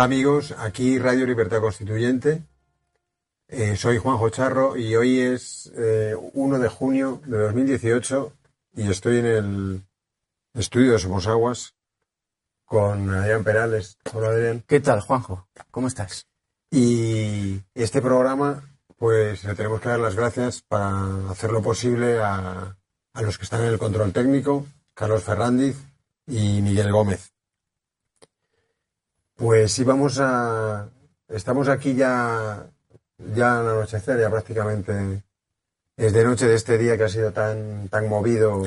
Hola amigos, aquí Radio Libertad Constituyente. Eh, soy Juanjo Charro y hoy es eh, 1 de junio de 2018 y estoy en el estudio de Somosaguas con Adrián Perales. Hola Adrián. ¿Qué tal, Juanjo? ¿Cómo estás? Y este programa, pues le tenemos que dar las gracias para hacerlo posible a, a los que están en el control técnico, Carlos Ferrandiz y Miguel Gómez. Pues sí, vamos a. Estamos aquí ya, ya al anochecer, ya prácticamente es de noche de este día que ha sido tan, tan movido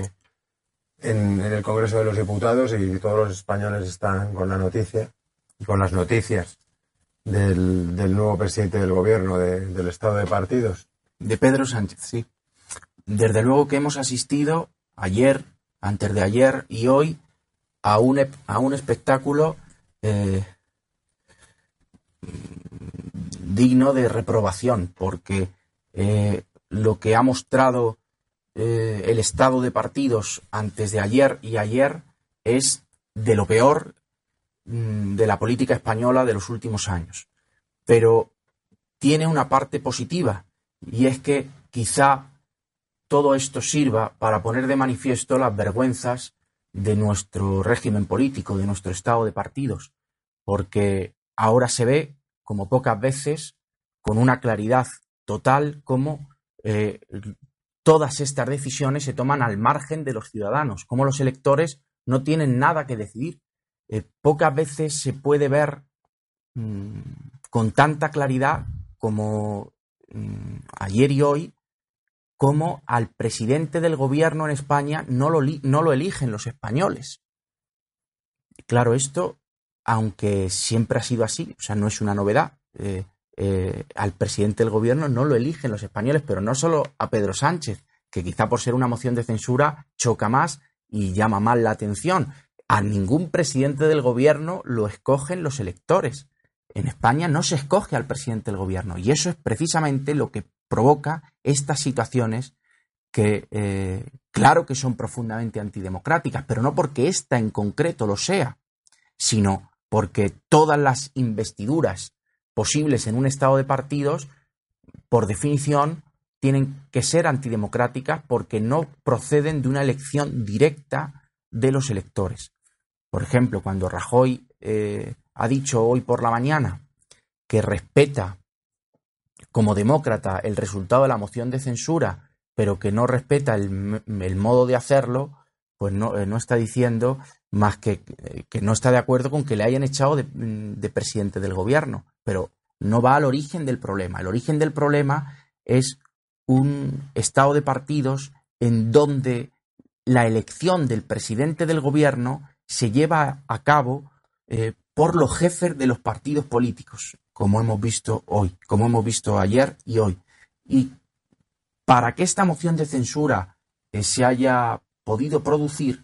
en, en el Congreso de los Diputados y todos los españoles están con la noticia y con las noticias del, del nuevo presidente del gobierno, de- del estado de partidos. De Pedro Sánchez, sí. Desde luego que hemos asistido ayer, antes de ayer y hoy a un, a un espectáculo eh, digno de reprobación, porque eh, lo que ha mostrado eh, el estado de partidos antes de ayer y ayer es de lo peor mm, de la política española de los últimos años. Pero tiene una parte positiva y es que quizá todo esto sirva para poner de manifiesto las vergüenzas de nuestro régimen político, de nuestro estado de partidos, porque ahora se ve, como pocas veces, con una claridad total, como eh, todas estas decisiones se toman al margen de los ciudadanos, como los electores no tienen nada que decidir. Eh, pocas veces se puede ver mm, con tanta claridad como mm, ayer y hoy, como al presidente del gobierno en España no lo, no lo eligen los españoles. Claro, esto, aunque siempre ha sido así, o sea, no es una novedad. eh, eh, al presidente del gobierno no lo eligen los españoles, pero no solo a Pedro Sánchez, que quizá por ser una moción de censura choca más y llama más la atención. A ningún presidente del gobierno lo escogen los electores. En España no se escoge al presidente del gobierno y eso es precisamente lo que provoca estas situaciones que, eh, claro que son profundamente antidemocráticas, pero no porque esta en concreto lo sea, sino porque todas las investiduras posibles en un estado de partidos, por definición, tienen que ser antidemocráticas porque no proceden de una elección directa de los electores. Por ejemplo, cuando Rajoy eh, ha dicho hoy por la mañana que respeta como demócrata el resultado de la moción de censura, pero que no respeta el, modo de hacerlo, pues no, eh, no está diciendo más que que no está de acuerdo con que le hayan echado de, de presidente del gobierno. Pero no va al origen del problema. El origen del problema es un estado de partidos en donde la elección del presidente del gobierno se lleva a cabo eh, por los jefes de los partidos políticos, como hemos visto hoy, como hemos visto ayer y hoy. Y para que esta moción de censura eh, se haya podido producir,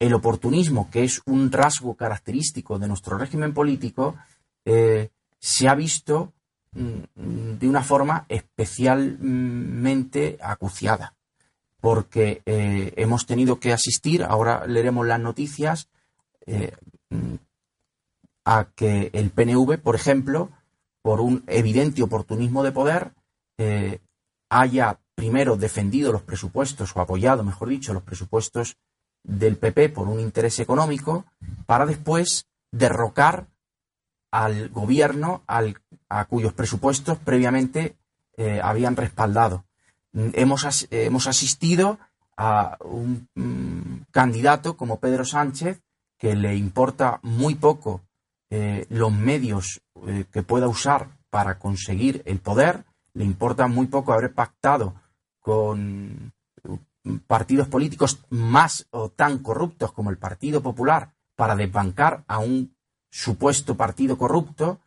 el oportunismo, que es un rasgo característico de nuestro régimen político, eh, se ha visto mm, de una forma especialmente acuciada, porque eh, hemos tenido que asistir, ahora leeremos las noticias, eh, a que el PNV, por ejemplo, por un evidente oportunismo de poder, haya primero defendido los presupuestos o apoyado, mejor dicho, los presupuestos del PP por un interés económico, para después derrocar al gobierno al, a cuyos presupuestos previamente eh, habían respaldado. Hemos, hemos asistido a un mm, candidato como Pedro Sánchez que le importa muy poco eh, los medios eh, que pueda usar para conseguir el poder, le importa muy poco haber pactado con partidos políticos más o tan corruptos como el Partido Popular para desbancar a un supuesto partido corrupto,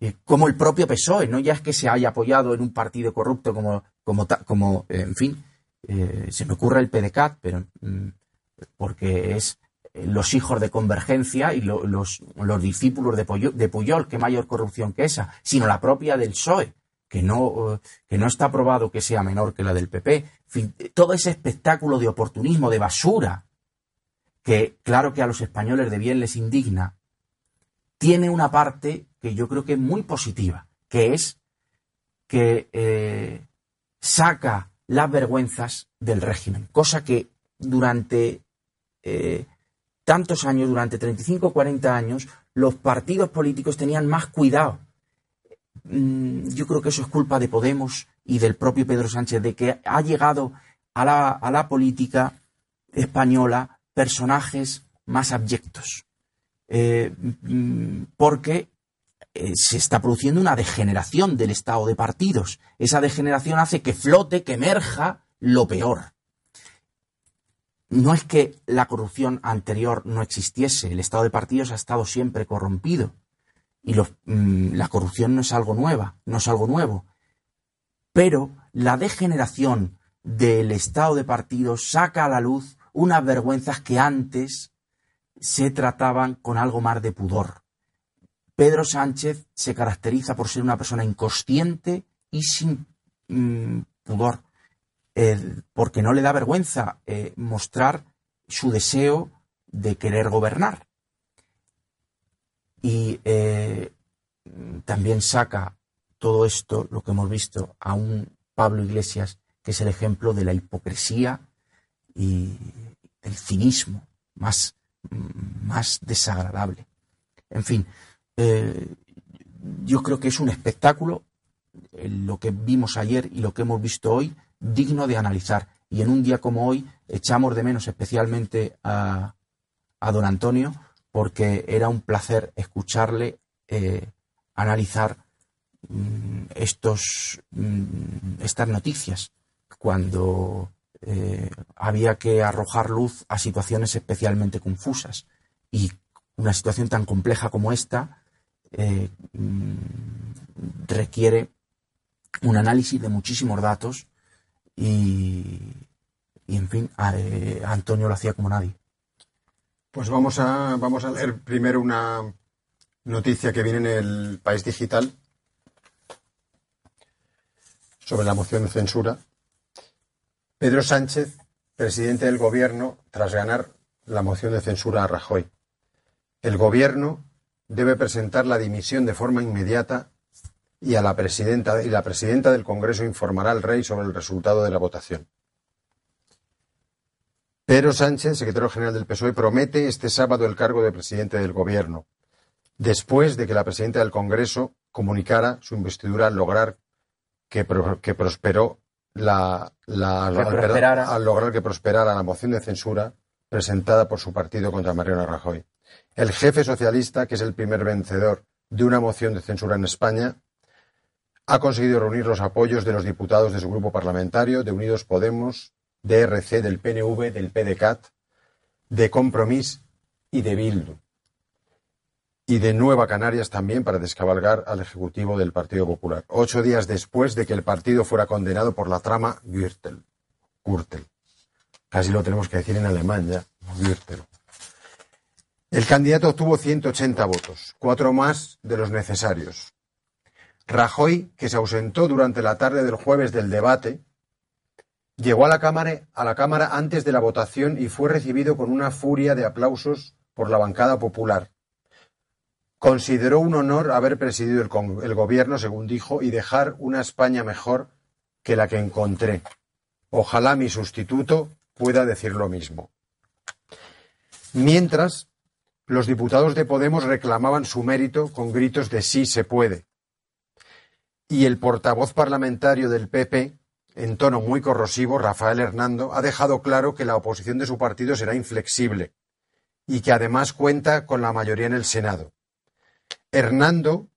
eh, como el propio PSOE, no ya es que se haya apoyado en un partido corrupto como, como, como en fin, se me ocurre el PDCAT, pero mm, porque es los hijos de Convergencia y los, los, discípulos de Puyol, de Puyol, mayor corrupción que esa, sino la propia del PSOE, que no, que no está probado que sea menor que la del PP. todo ese espectáculo de oportunismo, de basura, que claro que a los españoles de bien les indigna, tiene una parte que yo creo que es muy positiva, que es que eh, saca las vergüenzas del régimen, cosa que durante eh, tantos años, durante 35 o 40 años, los partidos políticos tenían más cuidado. Mm, yo creo que eso es culpa de Podemos y del propio Pedro Sánchez, de que ha llegado a la, política española personajes más abyectos. Eh, mm, porque eh, se está produciendo una degeneración del estado de partidos. Esa degeneración hace que flote, que emerja lo peor no es que la corrupción anterior no existiese, el estado de partidos ha estado siempre corrompido y mm, la corrupción no es algo nueva, no es algo nuevo. Pero la degeneración del estado de partidos saca a la luz unas vergüenzas que antes se trataban con algo más de pudor. Pedro Sánchez se caracteriza por ser una persona inconsciente y sin mm, pudor. Eh, porque no le da vergüenza eh, mostrar su deseo de querer gobernar. Y eh, también saca todo esto, lo que hemos visto, a un Pablo Iglesias que es el ejemplo de la hipocresía y el cinismo más, más desagradable. En fin, yo creo que es un espectáculo lo que vimos ayer y lo que hemos visto hoy digno de analizar. Y en un día como hoy echamos de menos especialmente a, don Antonio porque era un placer escucharle eh, analizar mm, estos, mm, estas noticias cuando eh, había que arrojar luz a situaciones especialmente confusas. Y una situación tan compleja como esta eh, mm, requiere un análisis de muchísimos datos y, en fin, Antonio lo hacía como nadie. Pues vamos a, vamos a leer primero una noticia que viene en el País Digital sobre la moción de censura. Pedro Sánchez, presidente del Gobierno, tras ganar la moción de censura a Rajoy. El Gobierno debe presentar la dimisión de forma inmediata y a la presidenta y la presidenta del Congreso informará al rey sobre el resultado de la votación. Pedro Sánchez, secretario general del PSOE, promete este sábado el cargo de presidente del Gobierno, después de que la presidenta del Congreso comunicara su investidura al lograr que, prosperó la, al lograr que prosperara la moción de censura presentada por su partido contra Mariano Rajoy. El jefe socialista, que es el primer vencedor de una moción de censura en España, ha conseguido reunir los apoyos de los diputados de su grupo parlamentario, de Unidos Podemos, de RC, del PNV, del PDCAT, de Compromís y de Bildu. Y de Nueva Canarias también para descabalgar al Ejecutivo del Partido Popular. Ocho días después de que el partido fuera condenado por la trama Gürtel. Gürtel. Casi lo tenemos que decir en alemán ya. Gürtel. El candidato obtuvo 180 votos, cuatro más de los necesarios. Rajoy, que se ausentó durante la tarde del jueves del debate, llegó a la Cámara, antes de la votación y fue recibido con una furia de aplausos por la bancada popular. Consideró un honor haber presidido el gobierno, según dijo, y dejar una España mejor que la que encontré. Ojalá mi sustituto pueda decir lo mismo. Mientras, los diputados de Podemos reclamaban su mérito con gritos de sí se puede. Y el portavoz parlamentario del PP, en tono muy corrosivo, Rafael Hernando, ha dejado claro que la oposición de su partido será inflexible y que además cuenta con la mayoría en el Senado. Hernando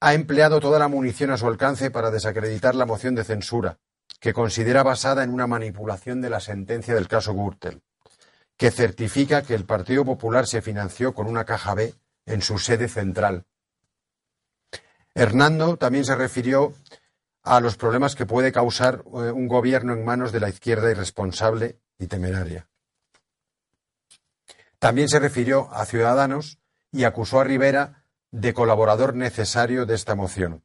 ha empleado toda la munición a su alcance para desacreditar la moción de censura, que considera basada en una manipulación de la sentencia del caso Gürtel, que certifica que el Partido Popular se financió con una caja B en su sede central. Hernando también se refirió a los problemas que puede causar eh, un gobierno en manos de la izquierda irresponsable y temeraria. También se refirió a Ciudadanos y acusó a Rivera de colaborador necesario de esta moción.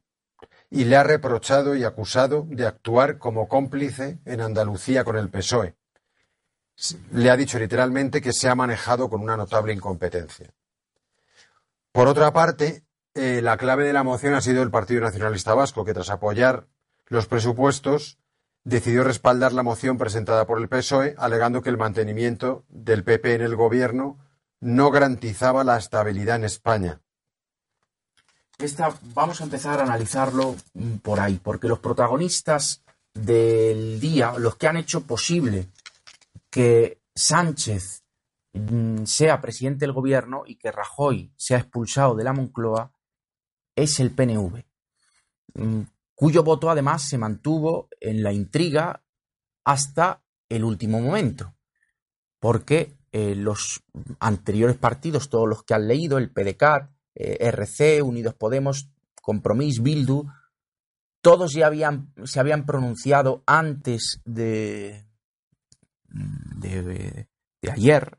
Y le ha reprochado y acusado de actuar como cómplice en Andalucía con el PSOE. Le ha dicho literalmente que se ha manejado con una notable incompetencia. Por otra parte, eh, la clave de la moción ha sido el Partido Nacionalista Vasco, que tras apoyar los presupuestos decidió respaldar la moción presentada por el PSOE, alegando que el mantenimiento del PP en el gobierno no garantizaba la estabilidad en España. Esta, vamos a empezar a analizarlo mm, por ahí, porque los protagonistas del día, los que han hecho posible que Sánchez mm, sea presidente del gobierno y que Rajoy sea expulsado de la Moncloa, es el PNV, mm, cuyo voto además se mantuvo en la intriga hasta el último momento, porque eh, los anteriores partidos, todos los que han leído, el PDCAT, eh, RC, Unidos Podemos, Compromís, Bildu, todos ya habían, se habían pronunciado antes de, de, ayer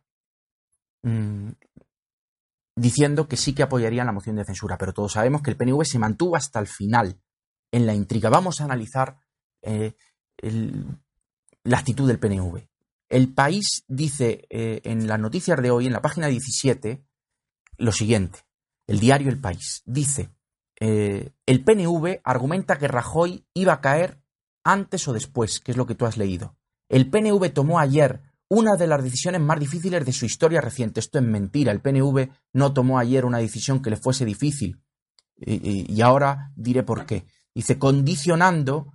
mm, diciendo que sí que apoyarían la moción de censura, pero todos sabemos que el PNV se mantuvo hasta el final en la intriga. Vamos a analizar eh, la actitud del PNV. El país dice eh, en las noticias de hoy, en la página 17, lo siguiente. El diario El País dice, eh, el PNV argumenta que Rajoy iba a caer antes o después, que es lo que tú has leído. El PNV tomó ayer una de las decisiones más difíciles de su historia reciente. Esto es mentira. El PNV no tomó ayer una decisión que le fuese difícil. y ahora diré por qué. Dice, condicionando,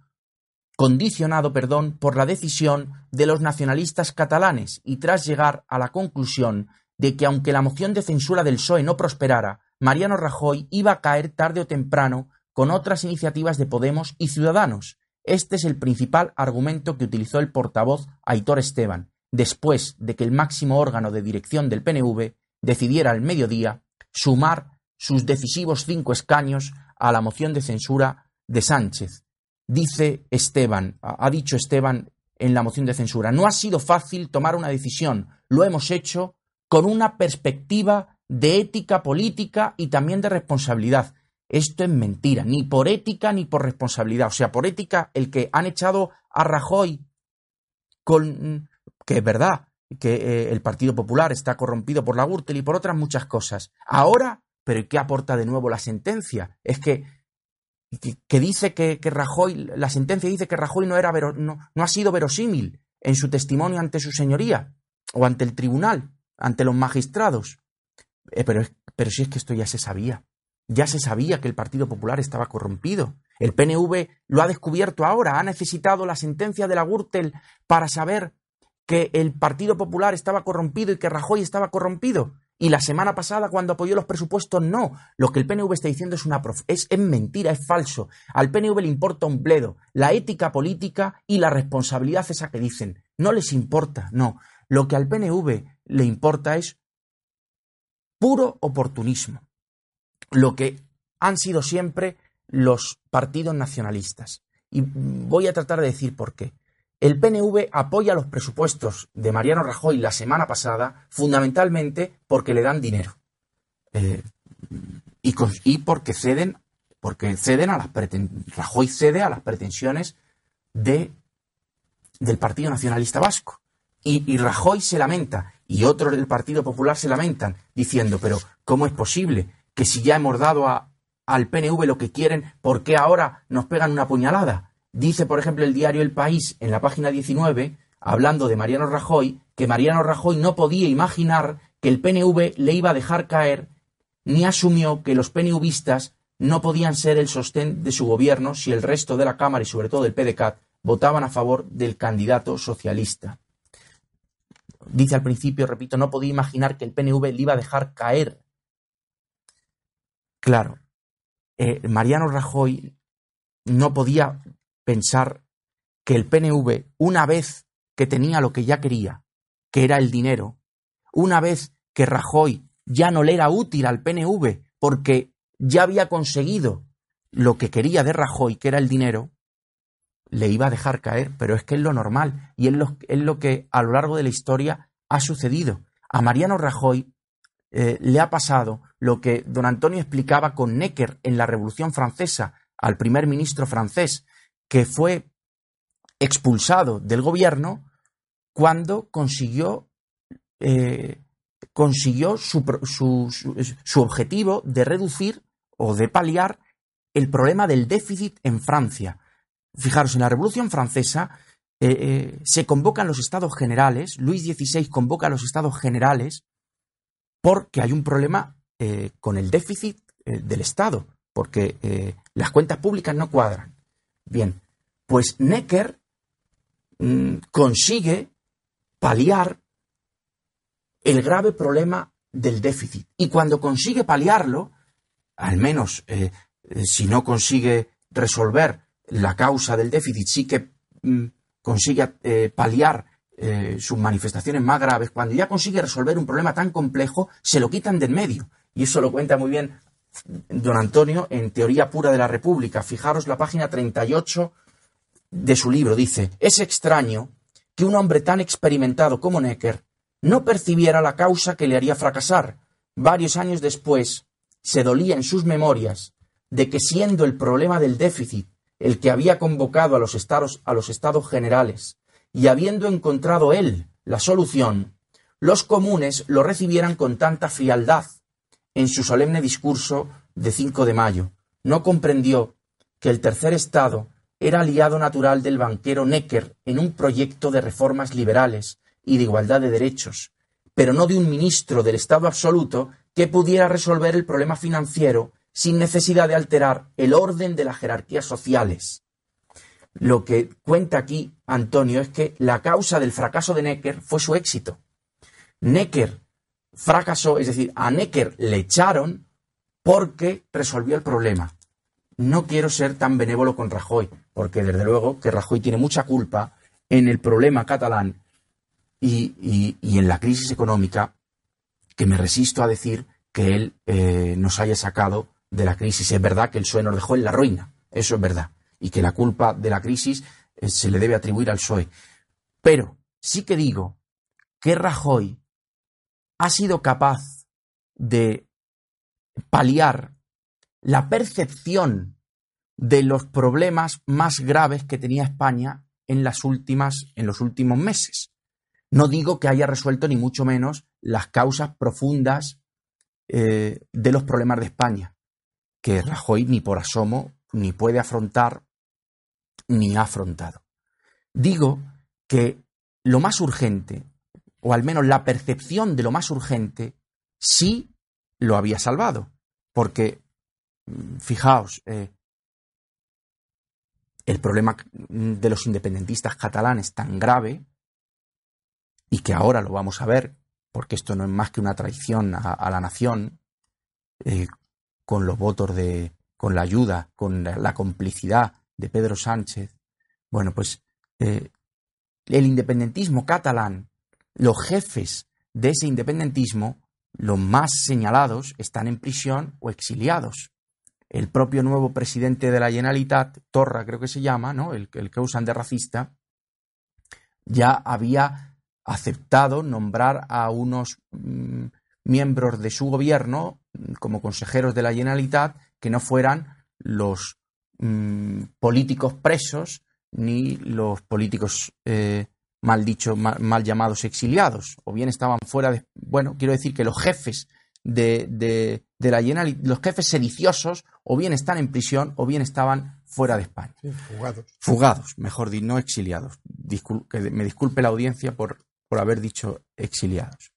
condicionado, perdón, por la decisión de los nacionalistas catalanes y tras llegar a la conclusión de que aunque la moción de censura del PSOE no prosperara, Mariano Rajoy iba a caer tarde o temprano con otras iniciativas de Podemos y Ciudadanos. Este es el principal argumento que utilizó el portavoz Aitor Esteban, después de que el máximo órgano de dirección del PNV decidiera al mediodía sumar sus decisivos cinco escaños a la moción de censura de Sánchez. Dice Esteban, ha dicho Esteban en la moción de censura, no ha sido fácil tomar una decisión, lo hemos hecho con una perspectiva de ética política y también de responsabilidad. Esto es mentira, ni por ética ni por responsabilidad. O sea, por ética, el que han echado a Rajoy con que es verdad que eh, el Partido Popular está corrompido por la Gürtel y por otras muchas cosas. Ahora, pero ¿qué aporta de nuevo la sentencia? Es que que, dice que, Rajoy, la sentencia dice que Rajoy no, era no, no ha sido verosímil en su testimonio ante su señoría o ante el tribunal, ante los magistrados. Eh, pero, pero si es que esto ya se sabía. Ya se sabía que el Partido Popular estaba corrompido. El PNV lo ha descubierto ahora. Ha necesitado la sentencia de la Gürtel para saber que el Partido Popular estaba corrompido y que Rajoy estaba corrompido. Y la semana pasada, cuando apoyó los presupuestos, no. Lo que el PNV está diciendo es una es, es mentira, es falso. Al PNV le importa un bledo. La ética política y la responsabilidad esa que dicen. No les importa, no. Lo que al PNV le importa es puro oportunismo. Lo que han sido siempre los partidos nacionalistas. Y voy a tratar de decir por qué. El PNV apoya los presupuestos de Mariano Rajoy la semana pasada fundamentalmente porque le dan dinero eh, y, porque ceden porque ceden a las Rajoy cede a las pretensiones de, del Partido Nacionalista Vasco y, y Rajoy se lamenta Y otros del Partido Popular se lamentan, diciendo, pero ¿cómo es posible que si ya hemos dado a, al PNV lo que quieren, ¿por qué ahora nos pegan una puñalada? Dice, por ejemplo, el diario El País en la página 19, hablando de Mariano Rajoy, que Mariano Rajoy no podía imaginar que el PNV le iba a dejar caer, ni asumió que los PNVistas no podían ser el sostén de su gobierno si el resto de la Cámara y sobre todo el PDCAT votaban a favor del candidato socialista. Dice al principio, repito, no podía imaginar que el PNV le iba a dejar caer. Claro, eh, Mariano Rajoy no podía pensar que el PNV, una vez que tenía lo que ya quería, que era el dinero, una vez que Rajoy ya no le era útil al PNV porque ya había conseguido lo que quería de Rajoy, que era el dinero, le iba a dejar caer, pero es que es lo normal y es lo, que a lo largo de la historia ha sucedido. A Mariano Rajoy eh, le ha pasado lo que don Antonio explicaba con Necker en la Revolución Francesa al primer ministro francés, que fue expulsado del gobierno cuando consiguió, eh, consiguió su, su, objetivo de reducir o de paliar el problema del déficit en Francia. Fijaros, en la Revolución Francesa eh, se convocan los estados generales, Luis XVI convoca a los estados generales porque hay un problema eh, con el déficit eh, del Estado, porque eh, las cuentas públicas no cuadran. Bien, pues Necker mm, consigue paliar el grave problema del déficit. Y cuando consigue paliarlo, al menos si no consigue resolver la causa del déficit, sí que mm, consigue paliar eh, sus manifestaciones más graves, cuando ya consigue resolver un problema tan complejo, se lo quitan de en medio. Y eso lo cuenta muy bien don Antonio en Teoría Pura de la República. Fijaros la página 38 de su libro. Dice, es extraño que un hombre tan experimentado como Necker no percibiera la causa que le haría fracasar. Varios años después, se dolía en sus memorias de que siendo el problema del déficit el que había convocado a los estados, a los estados generales y habiendo encontrado él la solución, los comunes lo recibieran con tanta frialdad en su solemne discurso de 5 de mayo. No comprendió que el tercer Estado era aliado natural del banquero Necker en un proyecto de reformas liberales y de igualdad de derechos, pero no de un ministro del Estado absoluto que pudiera resolver el problema financiero sin necesidad de alterar el orden de las jerarquías sociales. Lo que cuenta aquí Antonio es que la causa del fracaso de Necker fue su éxito. Necker fracasó, es decir, a Necker le echaron porque resolvió el problema. No quiero ser tan benévolo con Rajoy, porque desde luego que Rajoy tiene mucha culpa en el problema catalán y, en la crisis económica que me resisto a decir que él eh, nos haya sacado de la crisis. Es verdad que el PSOE nos dejó en la ruina, eso es verdad y que la culpa de la crisis eh, se le debe atribuir al PSOE. Pero sí que digo que Rajoy ha sido capaz de paliar la percepción de los problemas más graves que tenía España en las últimas en los últimos meses. No digo que haya resuelto ni mucho menos las causas profundas eh, de los problemas de España, que Rajoy ni por asomo ni puede afrontar ni ha afrontado. Digo que lo más urgente, o al menos la percepción de lo más urgente, sí lo había salvado. Porque, mm, fijaos, eh, el problema de los independentistas catalanes tan grave, y que ahora lo vamos a ver, porque esto no es más que una traición a, la nación, eh, con los votos de, con la ayuda, con la complicidad de Pedro Sánchez, bueno, pues eh, el independentismo catalán, los jefes de ese independentismo, los más señalados, están en prisión o exiliados. El propio nuevo presidente de la Generalitat, Torra creo que se llama, ¿no? el, que usan de racista, ya había aceptado nombrar a unos mm, miembros de su gobierno como consejeros de la Generalitat que no fueran los Mm, políticos presos ni los políticos eh, mal dicho, mal, llamados exiliados, o bien estaban fuera de, bueno, quiero decir que los jefes de, de, la Generalitat, los jefes sediciosos, o bien están en prisión, o bien estaban fuera de España. fugados. Fugados, mejor dicho, no exiliados. que me disculpe la audiencia por, por haber dicho exiliados.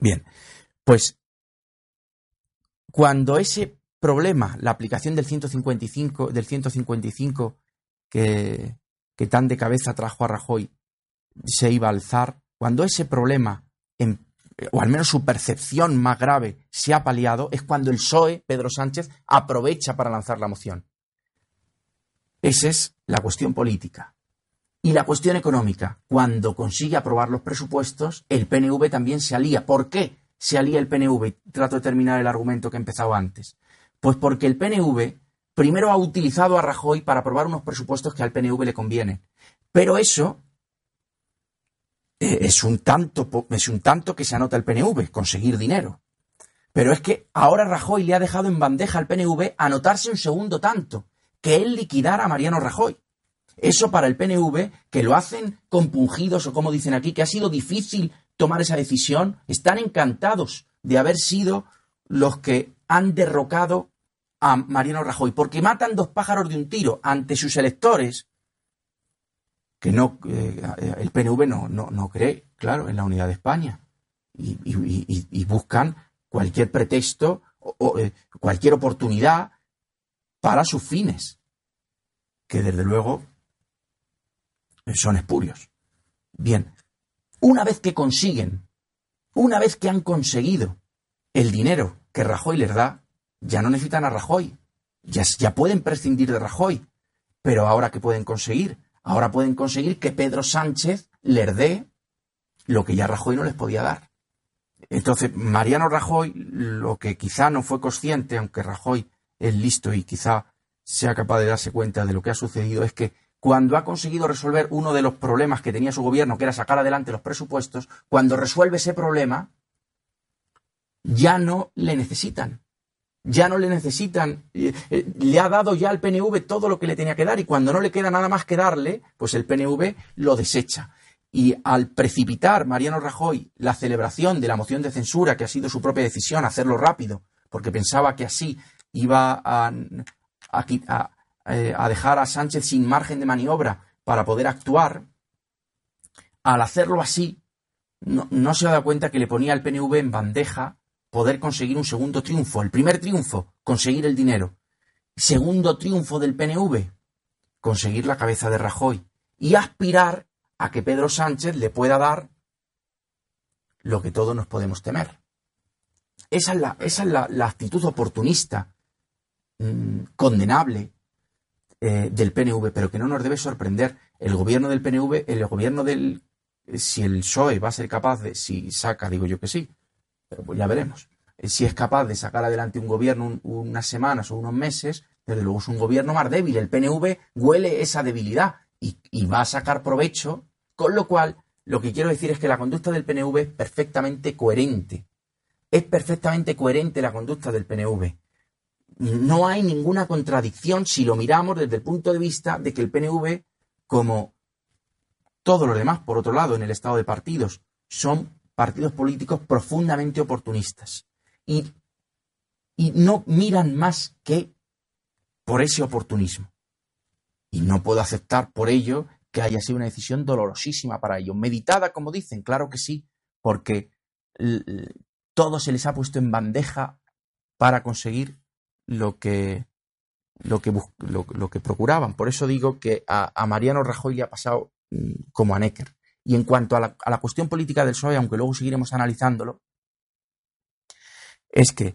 Bien, pues cuando ese problema, la aplicación del 155, del 155 que, que tan de cabeza trajo a Rajoy, se iba a alzar, cuando ese problema, o al menos su percepción más grave, se ha paliado, es cuando el PSOE, Pedro Sánchez, aprovecha para lanzar la moción. Esa es la cuestión política. Y la cuestión económica. Cuando consigue aprobar los presupuestos, el PNV también se alía. ¿Por qué se alía el PNV? Trato de terminar el argumento que he empezado antes. Pues porque el PNV primero ha utilizado a Rajoy para aprobar unos presupuestos que al PNV le convienen. Pero eso eh, es, un tanto, es un tanto que se anota el PNV, conseguir dinero. Pero es que ahora Rajoy le ha dejado en bandeja al PNV anotarse un segundo tanto, que él liquidara a Mariano Rajoy. Eso para el PNV, que lo hacen compungidos o como dicen aquí, que ha sido difícil tomar esa decisión, están encantados de haber sido los que han derrocado a Mariano Rajoy, porque matan dos pájaros de un tiro ante sus electores, que no, eh, el PNV no, no, cree, claro, en la unidad de España, y, buscan cualquier pretexto o, eh, cualquier oportunidad para sus fines, que desde luego son espurios. Bien, una vez que consiguen, una vez que han conseguido el dinero que Rajoy les da, ya no necesitan a Rajoy, ya, pueden prescindir de Rajoy. Pero ahora ¿qué pueden conseguir? Ahora pueden conseguir que Pedro Sánchez les dé lo que ya Rajoy no les podía dar. Entonces, Mariano Rajoy, lo que quizá no fue consciente, aunque Rajoy es listo y quizá sea capaz de darse cuenta de lo que ha sucedido, es que cuando ha conseguido resolver uno de los problemas que tenía su gobierno, que era sacar adelante los presupuestos, cuando resuelve ese problema, ya no le necesitan ya no le necesitan, eh, le ha dado ya al PNV todo lo que le tenía que dar y cuando no le queda nada más que darle, pues el PNV lo desecha. Y al precipitar Mariano Rajoy la celebración de la moción de censura, que ha sido su propia decisión, hacerlo rápido, porque pensaba que así iba a, a, eh, dejar a Sánchez sin margen de maniobra para poder actuar, al hacerlo así, no, no se da cuenta que le ponía al PNV en bandeja poder conseguir un segundo triunfo. El primer triunfo, conseguir el dinero. Segundo triunfo del PNV, conseguir la cabeza de Rajoy y aspirar a que Pedro Sánchez le pueda dar lo que todos nos podemos temer. Esa es la, actitud oportunista, mm, condenable eh, del PNV, pero que no nos debe sorprender. El gobierno del PNV, el gobierno del... Si el PSOE va a ser capaz de, si saca, digo yo que sí, pero pues ya veremos. Eh, si es capaz de sacar adelante un gobierno unas semanas o unos meses, desde luego es un gobierno más débil. El PNV huele esa debilidad y, y va a sacar provecho, con lo cual lo que quiero decir es que la conducta del PNV es perfectamente coherente. Es perfectamente coherente la conducta del PNV. No hay ninguna contradicción si lo miramos desde el punto de vista de que el PNV, como todos los demás, por otro lado, en el estado de partidos, son partidos políticos profundamente oportunistas y, y no miran más que por ese oportunismo. Y no puedo aceptar por ello que haya sido una decisión dolorosísima para ellos. Meditada, como dicen, claro que sí, porque todo se les ha puesto en bandeja para conseguir lo que, lo que, lo, que procuraban. Por eso digo que a, a, Mariano Rajoy le ha pasado mm, como a Necker. Y en cuanto a la, cuestión política del PSOE, aunque luego seguiremos analizándolo, es que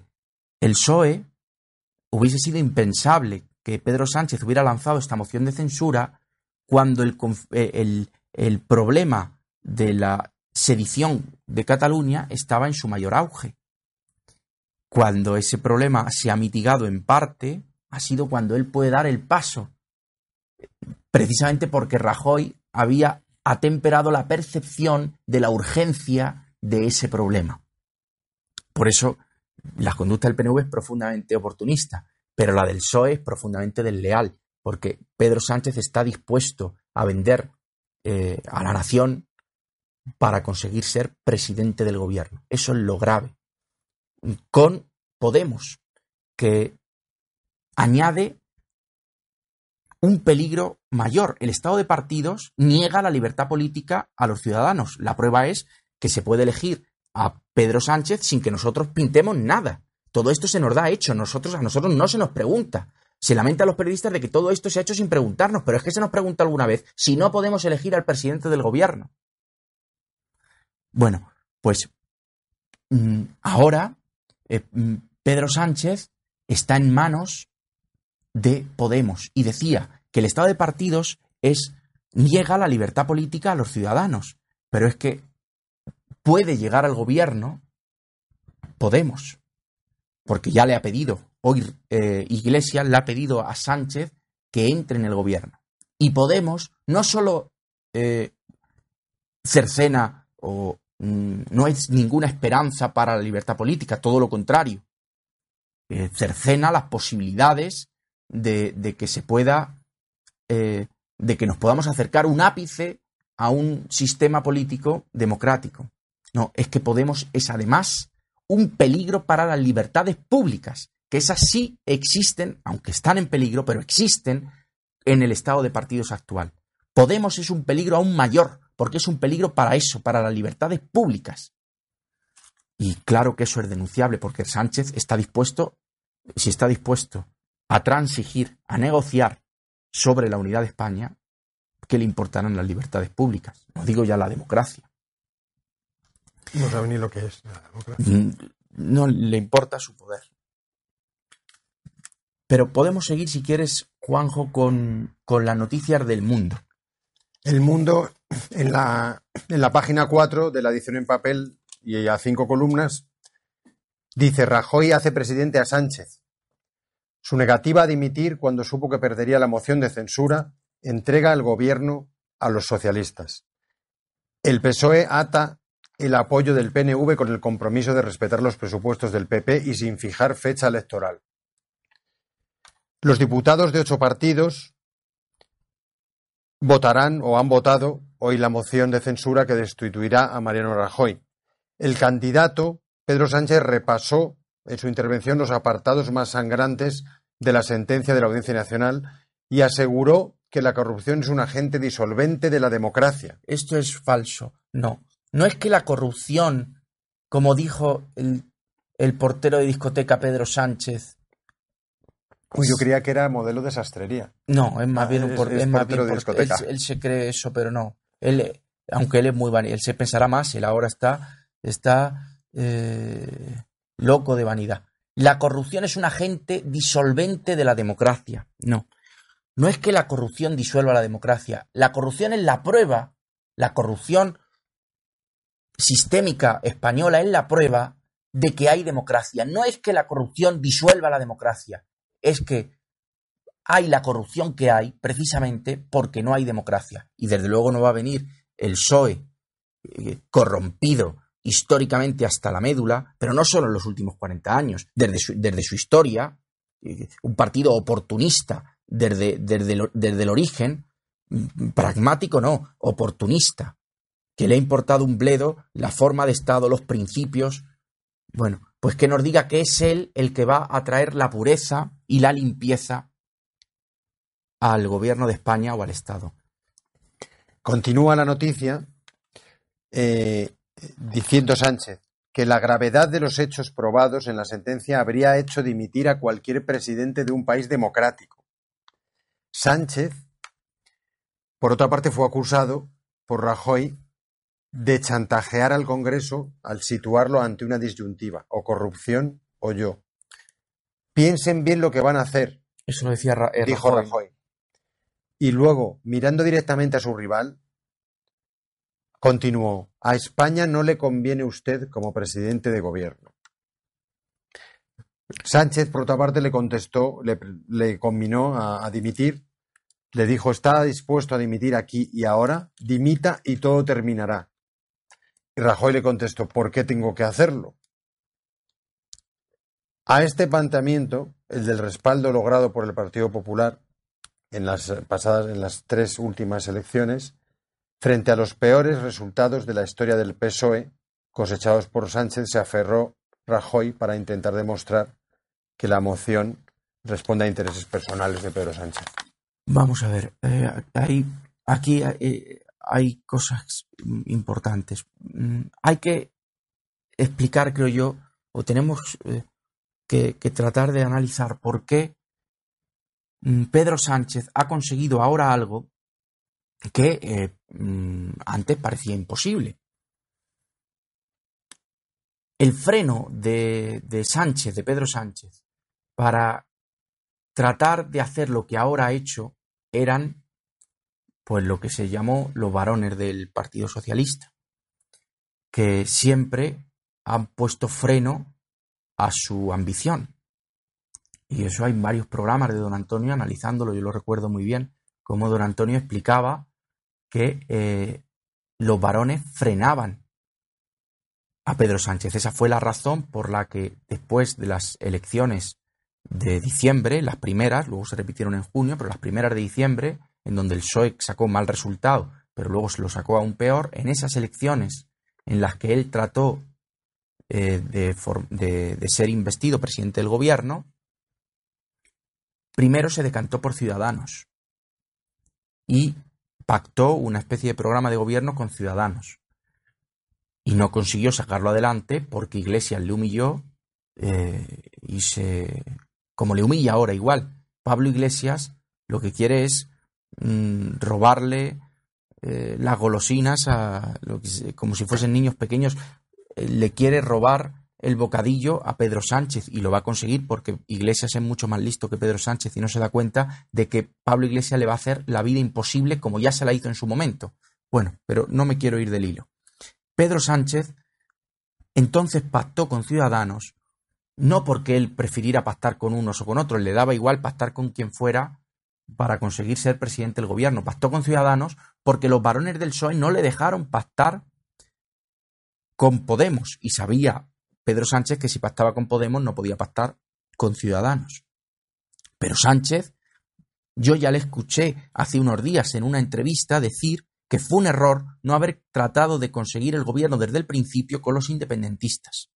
el PSOE hubiese sido impensable que Pedro Sánchez hubiera lanzado esta moción de censura cuando el, eh, el, problema de la sedición de Cataluña estaba en su mayor auge. Cuando ese problema se ha mitigado en parte, ha sido cuando él puede dar el paso, precisamente porque Rajoy había ha temperado la percepción de la urgencia de ese problema. Por eso, la conducta del PNV es profundamente oportunista, pero la del PSOE es profundamente desleal, porque Pedro Sánchez está dispuesto a vender eh, a la nación para conseguir ser presidente del gobierno. Eso es lo grave. Con Podemos, que añade un peligro mayor. El estado de partidos niega la libertad política a los ciudadanos. La prueba es que se puede elegir a Pedro Sánchez sin que nosotros pintemos nada. Todo esto se nos da hecho, nosotros a nosotros no se nos pregunta. Se lamenta a los periodistas de que todo esto se ha hecho sin preguntarnos, pero es que se nos pregunta alguna vez si no podemos elegir al presidente del gobierno. Bueno, pues mm, ahora eh, mm, Pedro Sánchez está en manos de Podemos y decía que el estado de partidos es niega la libertad política a los ciudadanos, pero es que puede llegar al gobierno Podemos, porque ya le ha pedido, hoy eh, Iglesias le ha pedido a Sánchez que entre en el gobierno. Y Podemos no solo eh, cercena o mm, no es ninguna esperanza para la libertad política, todo lo contrario. Eh, cercena las posibilidades de, que se pueda, de que nos podamos acercar un ápice a un sistema político democrático. No, es que Podemos es además un peligro para las libertades públicas, que esas sí existen, aunque están en peligro, pero existen en el estado de partidos actual. Podemos es un peligro aún mayor, porque es un peligro para eso, para las libertades públicas. Y claro que eso es denunciable, porque Sánchez está dispuesto, si está dispuesto a transigir, a negociar sobre la unidad de España, ¿qué le importarán las libertades públicas? No digo ya la democracia. No sabe ni lo que es la democracia. Mm, no le importa su poder. Pero podemos seguir, si quieres, Juanjo, con, con las noticias del mundo. El mundo, en la, en la página 4 de la edición en papel y a cinco columnas, dice Rajoy hace presidente a Sánchez. Su negativa a dimitir cuando supo que perdería la moción de censura entrega al gobierno a los socialistas. El PSOE ata el apoyo del PNV con el compromiso de respetar los presupuestos del PP y sin fijar fecha electoral. Los diputados de ocho partidos votarán o han votado hoy la moción de censura que destituirá a Mariano Rajoy. El candidato, Pedro Sánchez, repasó en su intervención los apartados más sangrantes de la sentencia de la Audiencia Nacional y aseguró que la corrupción es un agente disolvente de la democracia. Esto es falso. No. No es que la corrupción, como dijo el, portero de discoteca Pedro Sánchez. Uy, yo creía que era modelo de sastrería. No, es más bien un, portero de discoteca. Él, se cree eso, pero no. Él, aunque él es muy vanidoso, él se pensará más, él ahora está, está eh, loco de vanidad. La corrupción es un agente disolvente de la democracia. No. No es que la corrupción disuelva la democracia. La corrupción es la prueba. La corrupción sistémica española es la prueba de que hay democracia. No es que la corrupción disuelva la democracia, es que hay la corrupción que hay precisamente porque no hay democracia. Y desde luego no va a venir el PSOE eh, corrompido históricamente hasta la médula, pero no solo en los últimos 40 años, desde su, desde su historia, eh, un partido oportunista desde, desde, desde el origen, mm, pragmático no, oportunista que le ha importado un bledo la forma de Estado, los principios. Bueno, pues que nos diga que es él el que va a traer la pureza y la limpieza al gobierno de España o al Estado. Continúa la noticia eh, diciendo Sánchez que la gravedad de los hechos probados en la sentencia habría hecho dimitir a cualquier presidente de un país democrático. Sánchez, por otra parte, fue acusado por Rajoy de chantajear al Congreso al situarlo ante una disyuntiva, o corrupción o yo. Piensen bien lo que van a hacer. Eso lo decía eh, dijo Rajoy. Y luego, mirando directamente a su rival, continuó, a España no le conviene usted como presidente de gobierno. Sánchez, por otra parte, le contestó, le, le combinó a dimitir, le dijo, está dispuesto a dimitir aquí y ahora, dimita y todo terminará. Y Rajoy le contestó, ¿por qué tengo que hacerlo? A este planteamiento, el del respaldo logrado por el Partido Popular en las pasadas, en las tres últimas elecciones, Frente a los peores resultados de la historia del PSOE cosechados por Sánchez, se aferró Rajoy para intentar demostrar que la moción responde a intereses personales de Pedro Sánchez. Vamos a ver, eh, hay, aquí eh, hay cosas importantes. Mm, hay que explicar, creo yo, o tenemos eh, que, tratar de analizar por qué mm, Pedro Sánchez ha conseguido ahora algo que mm, antes parecía imposible. El freno de, de Sánchez, de Pedro Sánchez, para tratar de hacer lo que ahora ha hecho eran pues lo que se llamó los varones del Partido Socialista, que siempre han puesto freno a su ambición. Y eso hay varios programas de don Antonio analizándolo, yo lo recuerdo muy bien, como don Antonio explicaba que eh, los varones frenaban a Pedro Sánchez. Esa fue la razón por la que después de las elecciones de diciembre, las primeras, luego se repitieron en junio, pero las primeras de diciembre, en donde el PSOE sacó mal resultado, pero luego se lo sacó aún peor, en esas elecciones en las que él trató eh, de, de ser investido presidente del gobierno, primero se decantó por Ciudadanos y pactó una especie de programa de gobierno con Ciudadanos. Y no consiguió sacarlo adelante porque Iglesias le humilló eh, y se como le humilla ahora igual. Pablo Iglesias lo que quiere es mm, robarle eh, las golosinas a como si fuesen niños pequeños. Eh, le quiere robar el bocadillo a Pedro Sánchez y lo va a conseguir porque Iglesias es mucho más listo que Pedro Sánchez y no se da cuenta de que Pablo Iglesias le va a hacer la vida imposible como ya se la hizo en su momento. Bueno, pero no me quiero ir del hilo. Pedro Sánchez entonces pactó con Ciudadanos no porque él prefiriera pactar con unos o con otros, le daba igual pactar con quien fuera para conseguir ser presidente del gobierno. Pactó con Ciudadanos porque los varones del PSOE no le dejaron pactar con Podemos y sabía Pedro Sánchez que si pactaba con Podemos no podía pactar con Ciudadanos. Pero Sánchez, yo ya le escuché hace unos días en una entrevista decir que fue un error no haber tratado de conseguir el gobierno desde el principio con los independentistas.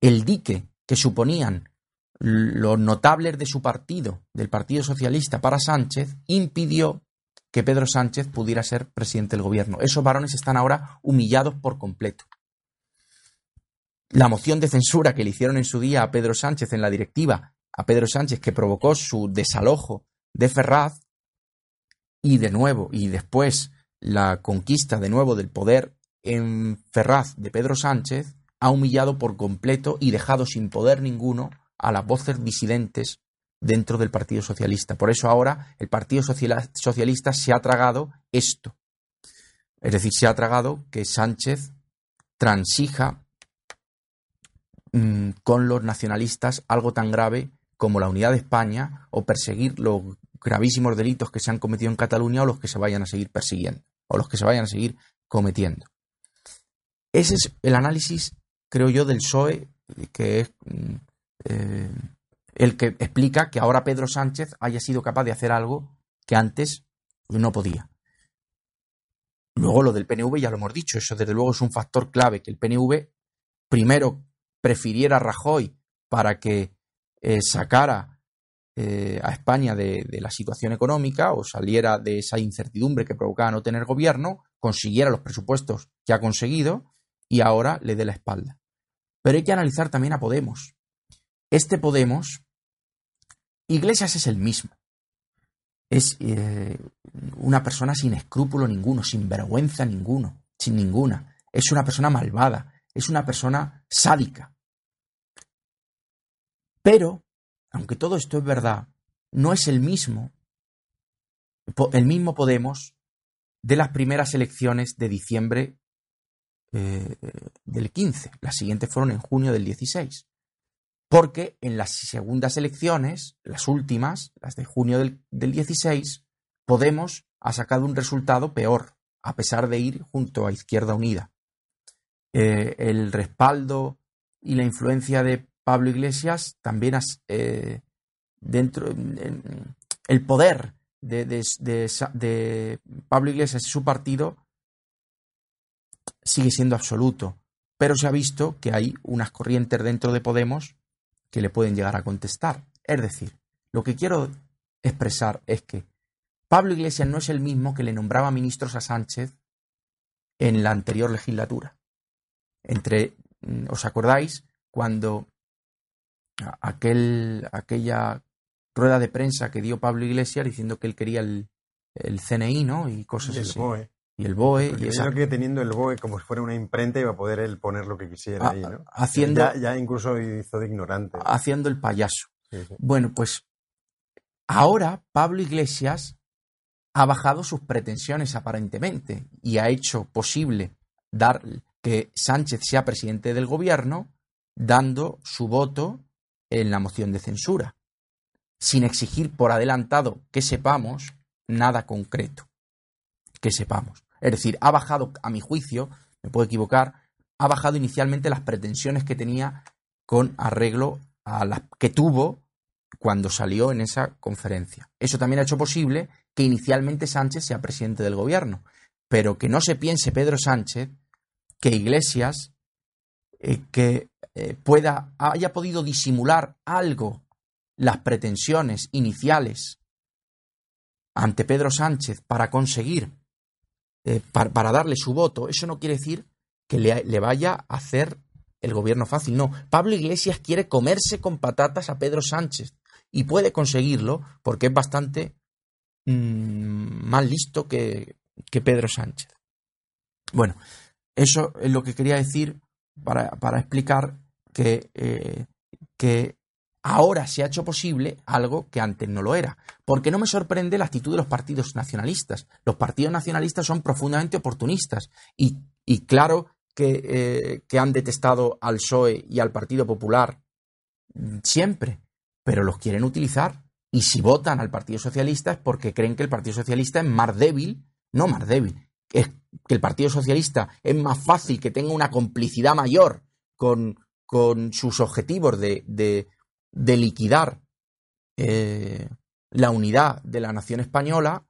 El dique que suponían los notables de su partido, del Partido Socialista para Sánchez, impidió que Pedro Sánchez pudiera ser presidente del gobierno. Esos varones están ahora humillados por completo. La moción de censura que le hicieron en su día a Pedro Sánchez en la directiva, a Pedro Sánchez que provocó su desalojo de Ferraz, y de nuevo, y después la conquista de nuevo del poder en Ferraz de Pedro Sánchez, ha humillado por completo y dejado sin poder ninguno a las voces disidentes dentro del Partido Socialista. Por eso ahora el Partido Socialista se ha tragado esto. Es decir, se ha tragado que Sánchez transija mm, con los nacionalistas algo tan grave como la unidad de España o perseguir los gravísimos delitos que se han cometido en Cataluña o los que se vayan a seguir persiguiendo o los que se vayan a seguir cometiendo. Ese es el análisis creo yo, del PSOE, que es mm, eh, el que explica que ahora Pedro Sánchez haya sido capaz de hacer algo que antes no podía. Luego lo del PNV ya lo hemos dicho, eso desde luego es un factor clave, que el PNV primero prefiriera a Rajoy para que eh, sacara eh, a España de, la situación económica o saliera de esa incertidumbre que provocaba no tener gobierno, consiguiera los presupuestos que ha conseguido y ahora le dé la espalda. Pero hay que analizar también a Podemos. Este Podemos, Iglesias es el mismo. Es eh, una persona sin escrúpulo ninguno, sin vergüenza ninguno, sin ninguna. Es una persona malvada, es una persona sádica. Pero, aunque todo esto es verdad, no es el mismo, el mismo Podemos de las primeras elecciones de diciembre eh, del 15. Las siguientes fueron en junio del 16. Porque en las segundas elecciones, las últimas, las de junio del, 16, Podemos ha sacado un resultado peor, a pesar de ir junto a Izquierda Unida. Eh, el respaldo y la influencia de Pablo Iglesias también eh, dentro el poder de, de, Pablo Iglesias y su partido sigue siendo absoluto, pero se ha visto que hay unas corrientes dentro de Podemos que le pueden llegar a contestar. Es decir, lo que quiero expresar es que Pablo Iglesias no es el mismo que le nombraba ministros a Sánchez en la anterior legislatura. Entre, mm, ¿os acordáis cuando aquel, aquella rueda de prensa que dio Pablo Iglesias diciendo que él quería el, el CNI, ¿no? Y cosas Y el así. BOE. Y el BOE. Porque y esa- que teniendo el BOE como si fuera una imprenta iba a poder él poner lo que quisiera Ah, ahí, ¿no? haciendo- Ya, ya incluso hizo de ignorante. haciendo el payaso. Sí, sí. Bueno, pues ahora Pablo Iglesias ha bajado sus pretensiones aparentemente y ha hecho posible dar que Sánchez sea presidente del gobierno dando su voto en la moción de censura, sin exigir por adelantado que sepamos nada concreto, que sepamos. Es decir, ha bajado, a mi juicio, me puedo equivocar, ha bajado inicialmente las pretensiones que tenía con arreglo a las que tuvo cuando salió en esa conferencia. Eso también ha hecho posible que inicialmente Sánchez sea presidente del gobierno, pero que no se piense Pedro Sánchez que Iglesias eh, que eh, pueda haya podido disimular algo las pretensiones iniciales ante Pedro Sánchez para conseguir eh, para, para darle su voto, eso no quiere decir que le, le vaya a hacer el gobierno fácil. No, Pablo Iglesias quiere comerse con patatas a Pedro Sánchez y puede conseguirlo porque es bastante mm, más listo que, que Pedro Sánchez. Bueno, eso es lo que quería decir para, para explicar que, eh, que ahora se ha hecho posible algo que antes no lo era. Porque no me sorprende la actitud de los partidos nacionalistas. Los partidos nacionalistas son profundamente oportunistas y, claro que, eh, que han detestado al PSOE y al Partido Popular siempre, pero los quieren utilizar. Y si votan al Partido Socialista es porque creen que el Partido Socialista es más débil, no más débil, que el Partido Socialista es más fácil que tenga una complicidad mayor con, con sus objetivos de, de, liquidar eh, la unidad de la nación española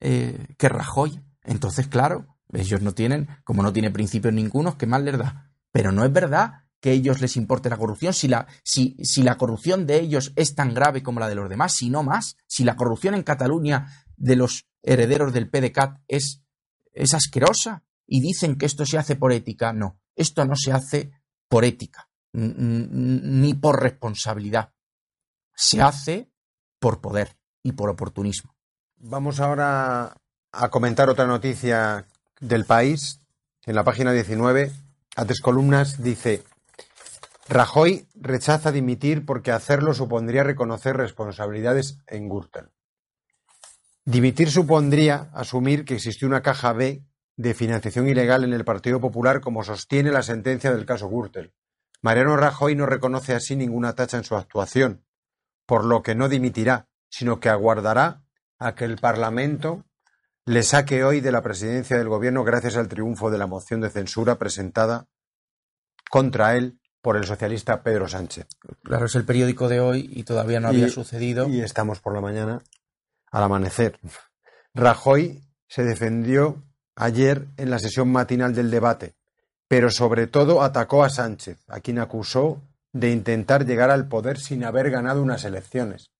eh, que Rajoy. Entonces, claro, ellos no tienen, como no tiene principios ningunos, ¿qué más les da? Pero no es verdad que a ellos les importe la corrupción, si la, si, si la corrupción de ellos es tan grave como la de los demás, si no más, si la corrupción en Cataluña de los herederos del PDCAT es, es asquerosa y dicen que esto se hace por ética, no, esto no se hace por ética, ni por responsabilidad, se hace por poder y por oportunismo. Vamos ahora a comentar otra noticia del país. En la página 19, a tres columnas, dice Rajoy rechaza dimitir porque hacerlo supondría reconocer responsabilidades en Gürtel. Dimitir supondría asumir que existió una caja B de financiación ilegal en el Partido Popular como sostiene la sentencia del caso Gürtel. Mariano Rajoy no reconoce así ninguna tacha en su actuación, por lo que no dimitirá, sino que aguardará a que el Parlamento le saque hoy de la presidencia del Gobierno gracias al triunfo de la moción de censura presentada contra él por el socialista Pedro Sánchez. Claro, es el periódico de hoy y todavía no había Y- sucedido. Y estamos por la mañana al amanecer. Rajoy se defendió ayer en la sesión matinal del debate, pero sobre todo atacó a Sánchez, a quien acusó de intentar llegar al poder sin haber ganado unas elecciones.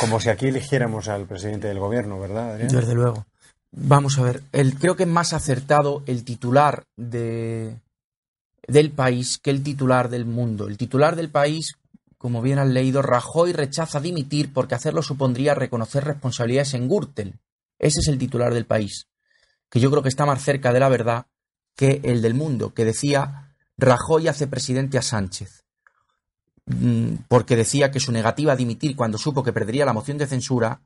Como si aquí eligiéramos al presidente del gobierno, ¿verdad, Adrián? Desde luego. Vamos a ver, el, creo que es más acertado el titular de, del país que el titular del mundo. El titular del país, como bien han leído, Rajoy rechaza dimitir porque hacerlo supondría reconocer responsabilidades en Gürtel. Ese es el titular del país, que yo creo que está más cerca de la verdad que el del mundo, que decía Rajoy hace presidente a Sánchez. Mm, Porque decía que su negativa a dimitir cuando supo que perdería la moción de censura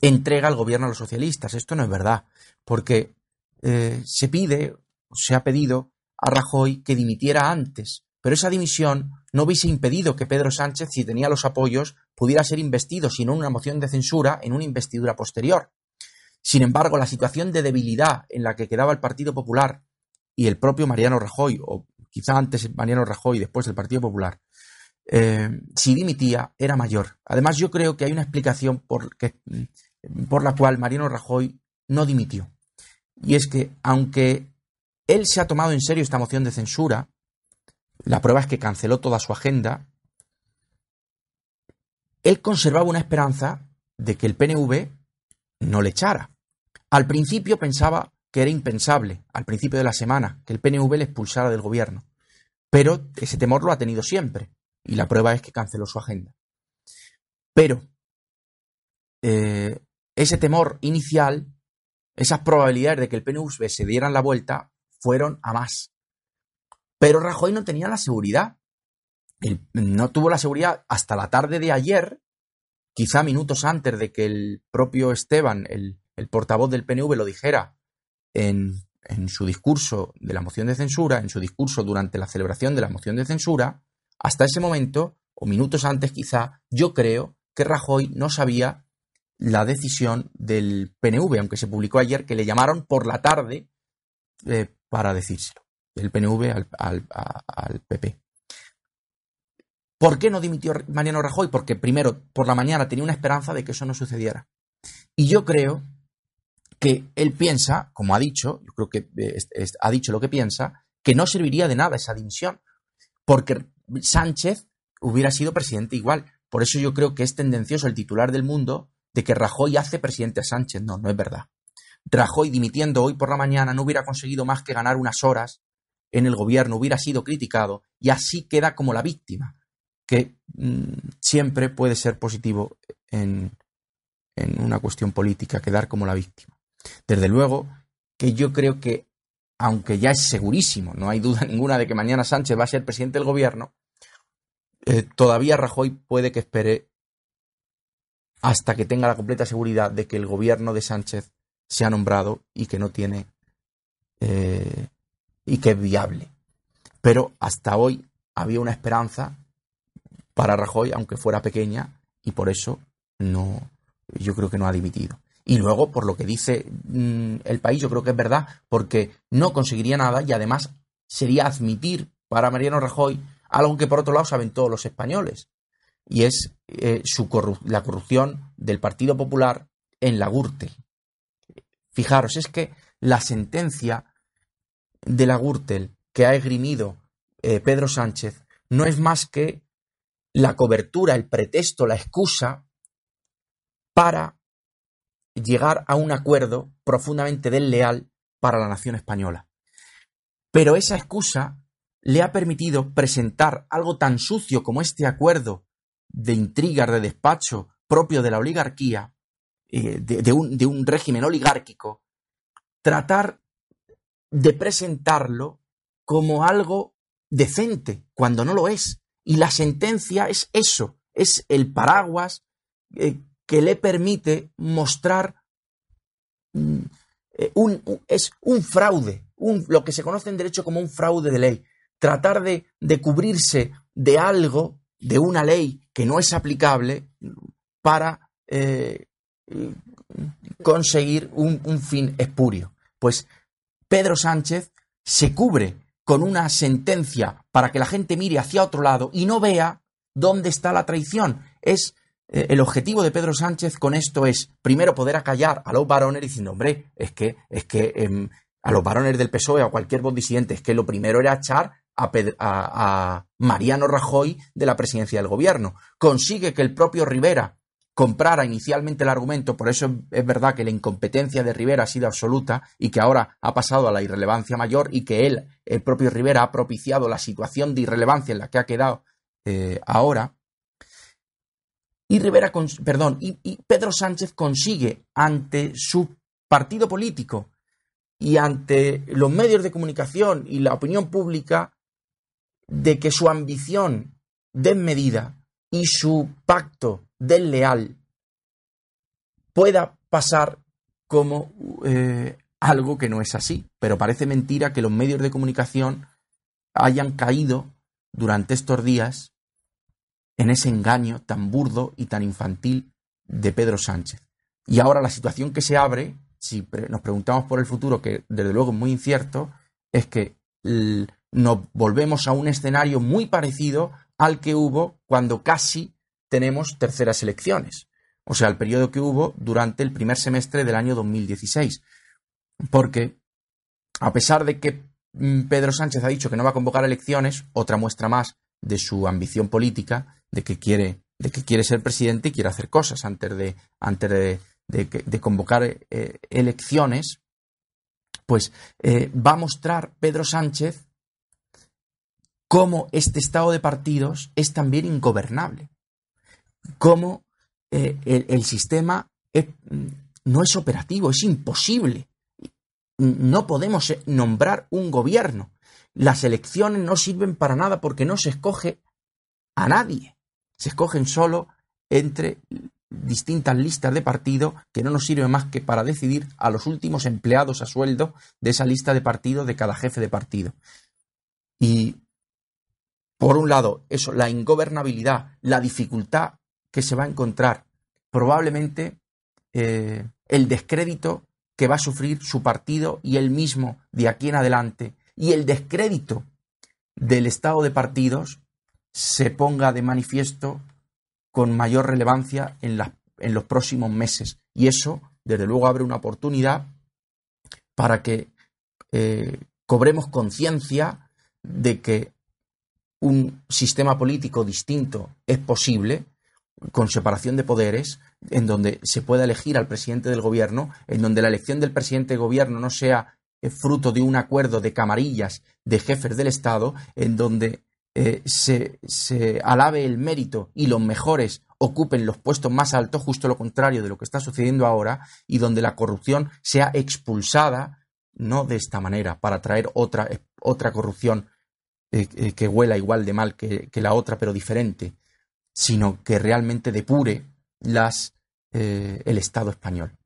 entrega al gobierno a los socialistas. Esto no es verdad, porque eh, se pide, se ha pedido a Rajoy que dimitiera antes, pero esa dimisión no hubiese impedido que Pedro Sánchez, si tenía los apoyos, pudiera ser investido, sino una moción de censura en una investidura posterior. Sin embargo, la situación de debilidad en la que quedaba el Partido Popular y el propio Mariano Rajoy, o quizá antes Mariano Rajoy y después el Partido Popular, eh, si dimitía, era mayor. Además, yo creo que hay una explicación por, que, por la cual Mariano Rajoy no dimitió. Y es que, aunque él se ha tomado en serio esta moción de censura. La prueba es que canceló toda su agenda. Él conservaba una esperanza de que el PNV no le echara. Al principio pensaba que era impensable, al principio de la semana, que el PNV le expulsara del gobierno. Pero ese temor lo ha tenido siempre. Y la prueba es que canceló su agenda. Pero eh, ese temor inicial, esas probabilidades de que el PNV se dieran la vuelta, fueron a más. Pero Rajoy no tenía la seguridad. no tuvo la seguridad hasta la tarde de ayer, quizá minutos antes de que el propio Esteban, el, portavoz del PNV, lo dijera en, su discurso de la moción de censura, en su discurso durante la celebración de la moción de censura, hasta ese momento, o minutos antes quizá, yo creo que Rajoy no sabía la decisión del PNV, aunque se publicó ayer que le llamaron por la tarde eh, para decírselo, del PNV al, PP. ¿Por qué no dimitió Mariano Rajoy? Porque primero, por la mañana tenía una esperanza de que eso no sucediera. Y yo creo que él piensa, como ha dicho, yo creo que eh, ha dicho lo que piensa, que no serviría de nada esa dimisión, porque Sánchez hubiera sido presidente igual. Por eso yo creo que es tendencioso el titular del mundo de que Rajoy hace presidente a Sánchez. No, no es verdad. Rajoy dimitiendo hoy por la mañana no hubiera conseguido más que ganar unas horas en el gobierno, hubiera sido criticado y así queda como la víctima, que mm, siempre puede ser positivo en, en una cuestión política, quedar como la víctima. Desde luego que yo creo que, aunque ya es segurísimo, no hay duda ninguna de que mañana Sánchez va a ser presidente del gobierno, eh, todavía Rajoy puede que espere hasta que tenga la completa seguridad de que el gobierno de Sánchez se ha nombrado y que no tiene eh, y que es viable. Pero hasta hoy había una esperanza para Rajoy, aunque fuera pequeña, y por eso no, yo creo que no ha dimitido. Y luego, por lo que dice mm, el país, yo creo que es verdad, porque no conseguiría nada y además sería admitir para Mariano Rajoy algo que por otro lado saben todos los españoles, y es eh, su la corrupción del Partido Popular en la Gürtel. Fijaros, es que la sentencia de la Gürtel que ha esgrimido eh, Pedro Sánchez no es más que la cobertura, el pretexto, la excusa para llegar a un acuerdo profundamente desleal para la nación española. Pero esa excusa le ha permitido presentar algo tan sucio como este acuerdo de intrigas de despacho propio de la oligarquía, eh, de, un, de un régimen oligárquico, tratar de presentarlo como algo decente, cuando no lo es. Y la sentencia es eso, es el paraguas eh, que le permite mostrar mm, eh, un, es un fraude, un, lo que se conoce en derecho como un fraude de ley. Tratar de, de cubrirse de algo, de una ley que no es aplicable para eh, conseguir un, un fin espurio. Pues Pedro Sánchez se cubre con una sentencia para que la gente mire hacia otro lado y no vea dónde está la traición. Es eh, el objetivo de Pedro Sánchez con esto es primero poder acallar a los varones diciendo, hombre, es que, es que em, a los varones del PSOE a cualquier voz disidente, es que lo primero era echar a, Mariano Rajoy de la presidencia del gobierno. Consigue que el propio Rivera comprara inicialmente el argumento, por eso es verdad que la incompetencia de Rivera ha sido absoluta y que ahora ha pasado a la irrelevancia mayor y que él, el propio Rivera, ha propiciado la situación de irrelevancia en la que ha quedado eh, ahora. Y Rivera, perdón, y Pedro Sánchez consigue ante su partido político y ante los medios de comunicación y la opinión pública de que su ambición desmedida y su pacto desleal pueda pasar como eh, algo que no es así. Pero parece mentira que los medios de comunicación hayan caído durante estos días en ese engaño tan burdo y tan infantil de Pedro Sánchez. Y ahora la situación que se abre, si nos preguntamos por el futuro, que desde luego es muy incierto, es que nos volvemos a un escenario muy parecido al que hubo cuando casi tenemos terceras elecciones, o sea, el periodo que hubo durante el primer semestre del año 2016. Porque, a pesar de que mm, Pedro Sánchez ha dicho que no va a convocar elecciones, otra muestra más de su ambición política, de que quiere, de que quiere ser presidente y quiere hacer cosas antes de, antes de, convocar eh, elecciones, pues eh, va a mostrar Pedro Sánchez cómo este estado de partidos es también ingobernable, cómo eh, el, sistema mm, no es operativo, es imposible. No podemos nombrar un gobierno. Las elecciones no sirven para nada porque no se escoge a nadie. Se escogen solo entre distintas listas de partido que no nos sirven más que para decidir a los últimos empleados a sueldo de esa lista de partido de cada jefe de partido. Y por un lado, eso, la ingobernabilidad, la dificultad que se va a encontrar, probablemente eh, el descrédito que va a sufrir su partido y él mismo de aquí en adelante, y el descrédito del estado de partidos se ponga de manifiesto con mayor relevancia en, en los próximos meses. Y eso, desde luego, abre una oportunidad para que eh, cobremos conciencia de que un sistema político distinto es posible, con separación de poderes, en donde se pueda elegir al presidente del gobierno, en donde la elección del presidente del gobierno no sea eh, fruto de un acuerdo de camarillas de jefes del Estado, en donde eh, se, se, alabe el mérito y los mejores ocupen los puestos más altos, justo lo contrario de lo que está sucediendo ahora, y donde la corrupción sea expulsada, no de esta manera, para traer otra, otra corrupción eh, eh, que huela igual de mal que, la otra, pero diferente, sino que realmente depure las, eh, el Estado español.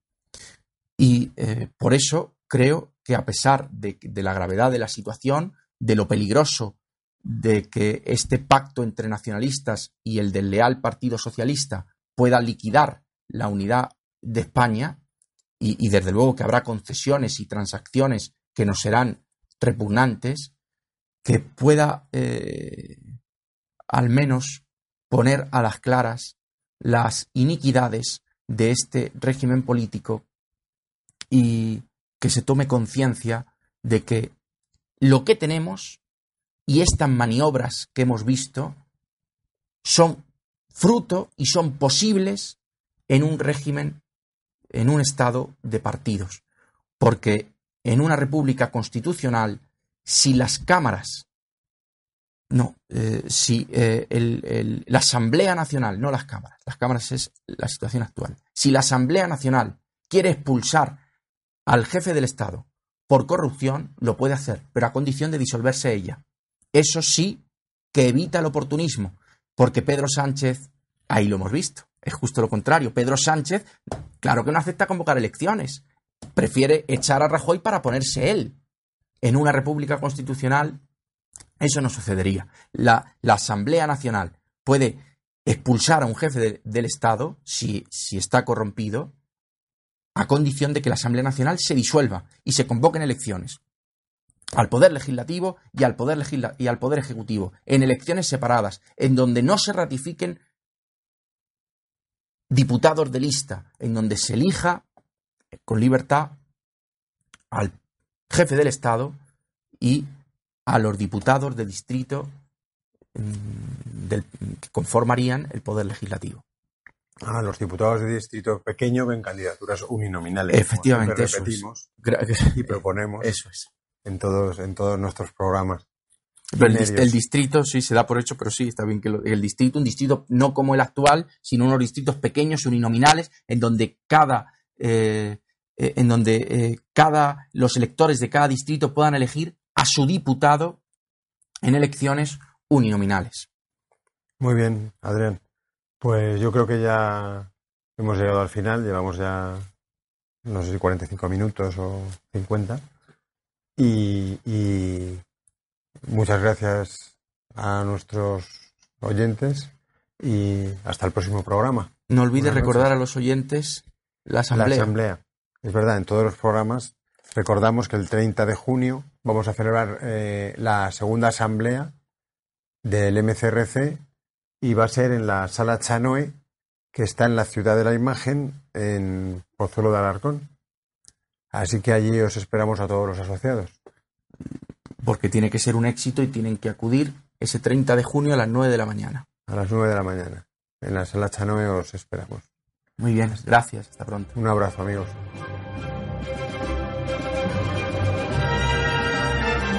Y por eso creo que a pesar de, la gravedad de la situación, de lo peligroso de que este pacto entre nacionalistas y el del leal Partido Socialista pueda liquidar la unidad de España y, y, desde luego que habrá concesiones y transacciones que nos serán repugnantes, que pueda eh, al menos poner a las claras las iniquidades de este régimen político y que se tome conciencia de que lo que tenemos y estas maniobras que hemos visto son fruto y son posibles en un régimen, en un estado de partidos. Porque en una república constitucional si las cámaras, no, eh, si eh, la Asamblea Nacional, no las cámaras, las cámaras es la situación actual, si la Asamblea Nacional quiere expulsar al jefe del Estado por corrupción, lo puede hacer, pero a condición de disolverse ella. Eso sí que evita el oportunismo, porque Pedro Sánchez, ahí lo hemos visto, es justo lo contrario. Pedro Sánchez, claro que no acepta convocar elecciones, prefiere echar a Rajoy para ponerse él en una república constitucional eso no sucedería. La, Asamblea Nacional puede expulsar a un jefe del Estado si, si está corrompido a condición de que la Asamblea Nacional se disuelva y se convoquen elecciones al Poder Legislativo y al Poder, y al poder Ejecutivo, en elecciones separadas, en donde no se ratifiquen diputados de lista, en donde se elija con libertad al jefe del Estado y a los diputados de distrito mm, que conformarían el Poder Legislativo. Ah, los diputados de distrito pequeño ven candidaturas uninominales. Efectivamente, eso repetimos y proponemos eso es. en todos en todos nuestros programas. el, distrito sí se da por hecho, pero sí está bien que el distrito, un distrito no como el actual, sino unos distritos pequeños uninominales en donde cada eh, eh, en donde eh, cada, los electores de cada distrito puedan elegir a su diputado en elecciones uninominales. Muy bien, Adrián. Pues yo creo que ya hemos llegado al final, llevamos ya, no sé si 45 minutos o 50. Y, y muchas gracias a nuestros oyentes y hasta el próximo programa. No olvides recordar a los oyentes la asamblea. La asamblea. Es verdad, en todos los programas recordamos que el 30 de junio vamos a celebrar eh, la segunda asamblea del MCRC y va a ser en la sala Chanoe, que está en la ciudad de la imagen, en Pozuelo de Alarcón. Así que allí os esperamos a todos los asociados. porque tiene que ser un éxito y tienen que acudir ese 30 de junio a las 9 de la mañana. A las 9 de la mañana. En la sala Chanoe os esperamos. Muy bien, gracias, hasta pronto. Un abrazo, amigos.